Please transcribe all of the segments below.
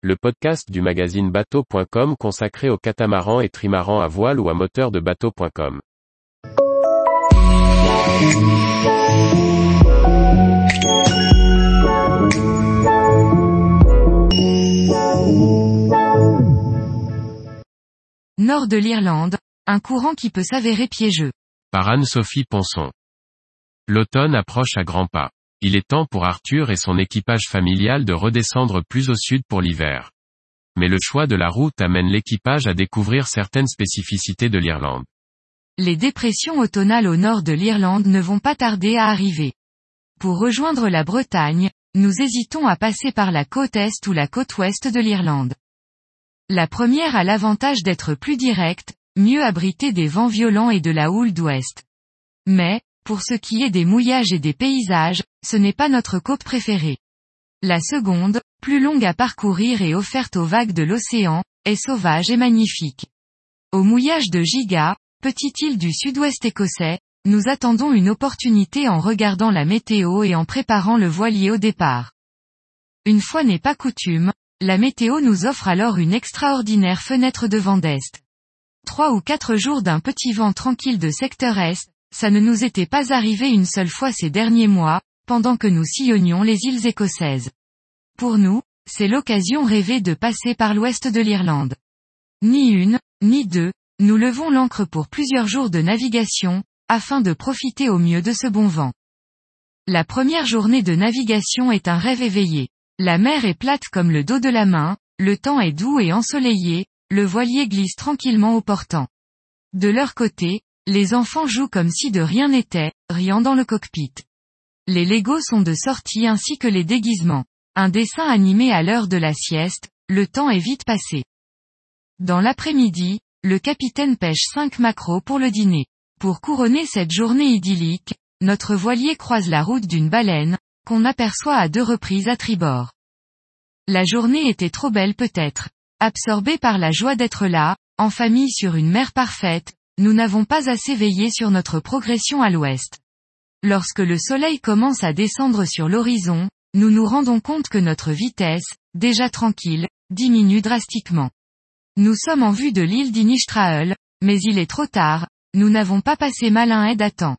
le podcast du magazine bateau.com consacré aux catamarans et trimarans à voile ou à moteur de bateau.com. Nord de l'Irlande, un courant qui peut s'avérer piégeux. Par Anne-Sophie Ponson. L'automne approche à grands pas. Il est temps pour Arthur et son équipage familial de redescendre plus au sud pour l'hiver. Mais le choix de la route amène l'équipage à découvrir certaines spécificités de l'Irlande. Les dépressions automnales au nord de l'Irlande ne vont pas tarder à arriver. Pour rejoindre la Bretagne, nous hésitons à passer par la côte est ou la côte ouest de l'Irlande. La première a l'avantage d'être plus directe, mieux abritée des vents violents et de la houle d'ouest. Mais, pour ce qui est des mouillages et des paysages, ce n'est pas notre côte préférée. La seconde, plus longue à parcourir et offerte aux vagues de l'océan, est sauvage et magnifique. Au mouillage de Giga, petite île du sud-ouest écossais, nous attendons une opportunité en regardant la météo et en préparant le voilier au départ. Une fois n'est pas coutume, la météo nous offre alors une extraordinaire fenêtre de vent d'est. Trois ou quatre jours d'un petit vent tranquille de secteur est, ça ne nous était pas arrivé une seule fois ces derniers mois, pendant que nous sillonnions les îles écossaises. Pour nous, c'est l'occasion rêvée de passer par l'ouest de l'Irlande. Ni une, ni deux, nous levons l'ancre pour plusieurs jours de navigation, afin de profiter au mieux de ce bon vent. La première journée de navigation est un rêve éveillé. La mer est plate comme le dos de la main, le temps est doux et ensoleillé, le voilier glisse tranquillement au portant. De leur côté, les enfants jouent comme si de rien n'était, riant dans le cockpit. Les Legos sont de sortie ainsi que les déguisements. Un dessin animé à l'heure de la sieste, le temps est vite passé. Dans l'après-midi, le capitaine pêche 5 macros pour le dîner. Pour couronner cette journée idyllique, notre voilier croise la route d'une baleine, qu'on aperçoit à deux reprises à tribord. La journée était trop belle peut-être. Absorbé par la joie d'être là, en famille sur une mer parfaite, nous n'avons pas assez veillé sur notre progression à l'ouest. Lorsque le soleil commence à descendre sur l'horizon, nous nous rendons compte que notre vitesse, déjà tranquille, diminue drastiquement. Nous sommes en vue de l'île d'Inistrael, mais il est trop tard, nous n'avons pas passé malin aide à.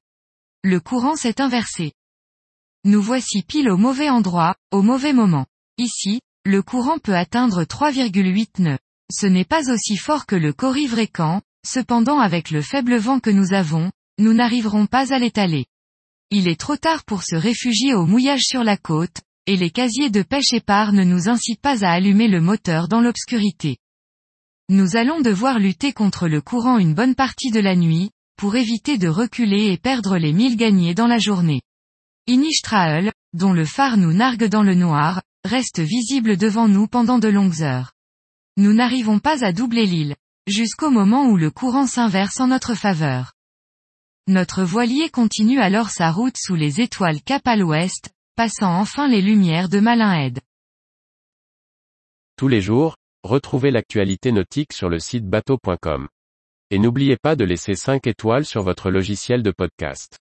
Le courant s'est inversé. Nous voici pile au mauvais endroit, au mauvais moment. Ici, le courant peut atteindre 3,8 nœuds. Ce n'est pas aussi fort que le Corrivrécan, cependant avec le faible vent que nous avons, nous n'arriverons pas à l'étaler. Il est trop tard pour se réfugier au mouillage sur la côte, et les casiers de pêche épars ne nous incitent pas à allumer le moteur dans l'obscurité. Nous allons devoir lutter contre le courant une bonne partie de la nuit, pour éviter de reculer et perdre les milles gagnés dans la journée. Inishtrael, dont le phare nous nargue dans le noir, reste visible devant nous pendant de longues heures. Nous n'arrivons pas à doubler l'île, jusqu'au moment où le courant s'inverse en notre faveur. Notre voilier continue alors sa route sous les étoiles cap à l'ouest, passant enfin les lumières de Malin Head. Tous les jours, retrouvez l'actualité nautique sur le site bateau.com. Et n'oubliez pas de laisser 5 étoiles sur votre logiciel de podcast.